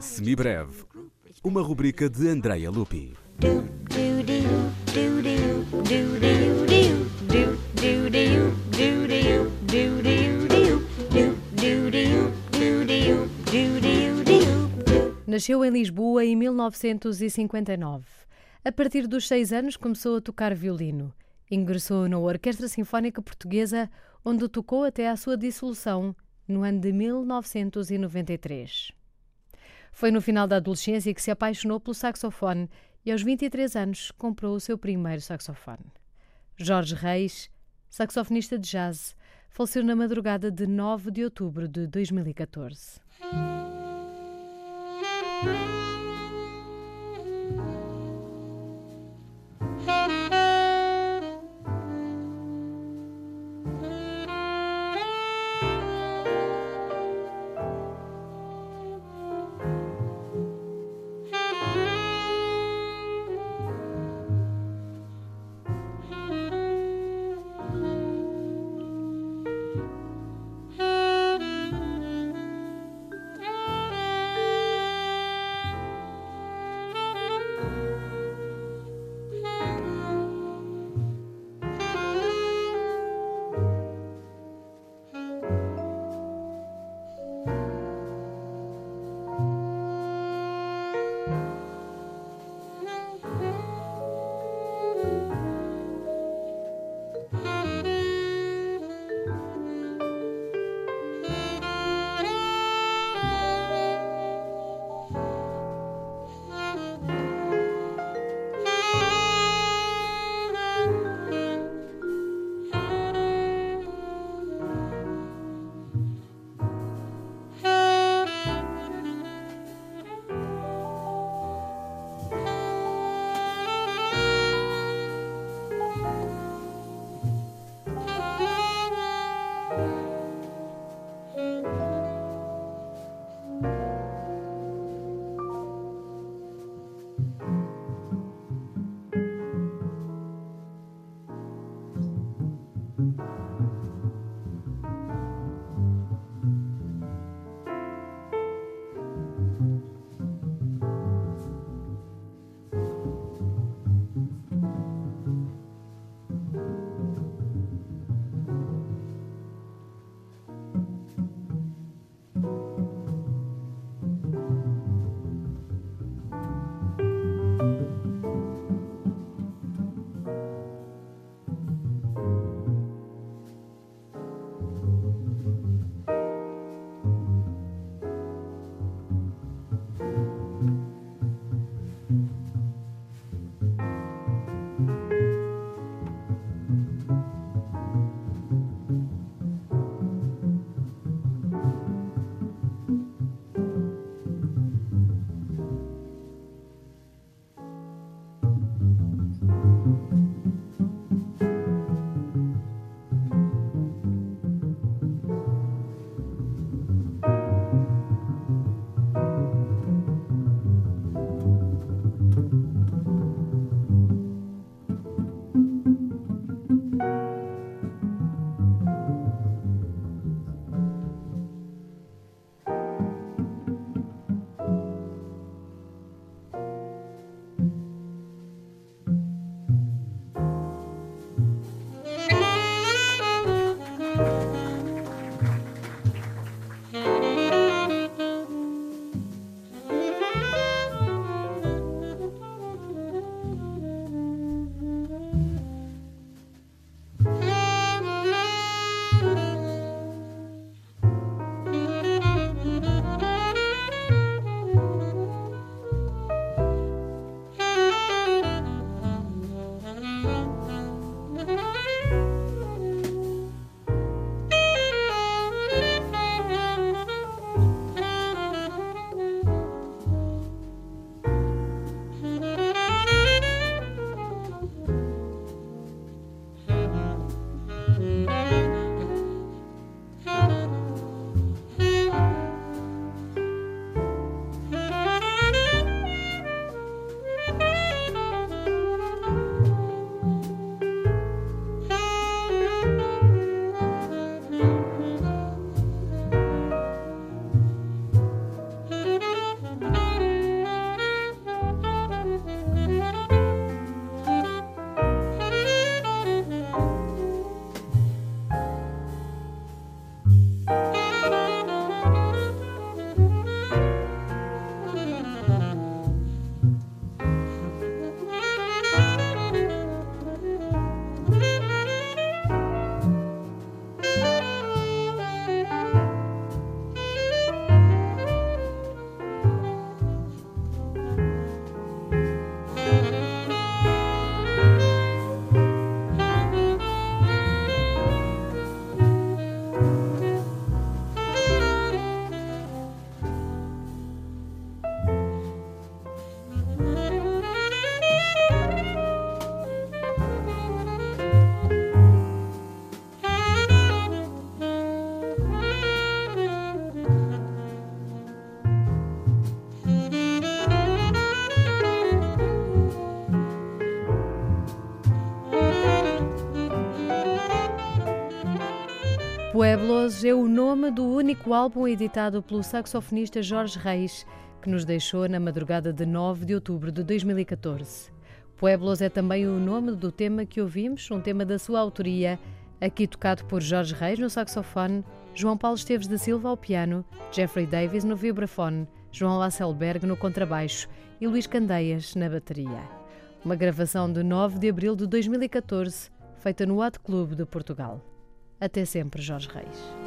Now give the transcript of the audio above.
Semibreve, uma rubrica de Andrea Lupi. Nasceu em Lisboa em 1959. A partir dos seis anos começou a tocar violino. Ingressou na Orquestra Sinfónica Portuguesa, onde tocou até à sua dissolução no ano de 1993. Foi no final da adolescência que se apaixonou pelo saxofone e, aos 23 anos, comprou o seu primeiro saxofone. Jorge Reis, saxofonista de jazz, faleceu na madrugada de 9 de outubro de 2014. Pueblos é o nome do único álbum editado pelo saxofonista Jorge Reis, que nos deixou na madrugada de 9 de outubro de 2014. Pueblos é também o nome do tema que ouvimos, um tema da sua autoria, aqui tocado por Jorge Reis no saxofone, João Paulo Esteves da Silva ao piano, Jeffrey Davis no vibrafone, João Lasselberg no contrabaixo e Luís Candeias na bateria. Uma gravação de 9 de abril de 2014, feita no Hot Club de Portugal. Até sempre, Jorge Reis.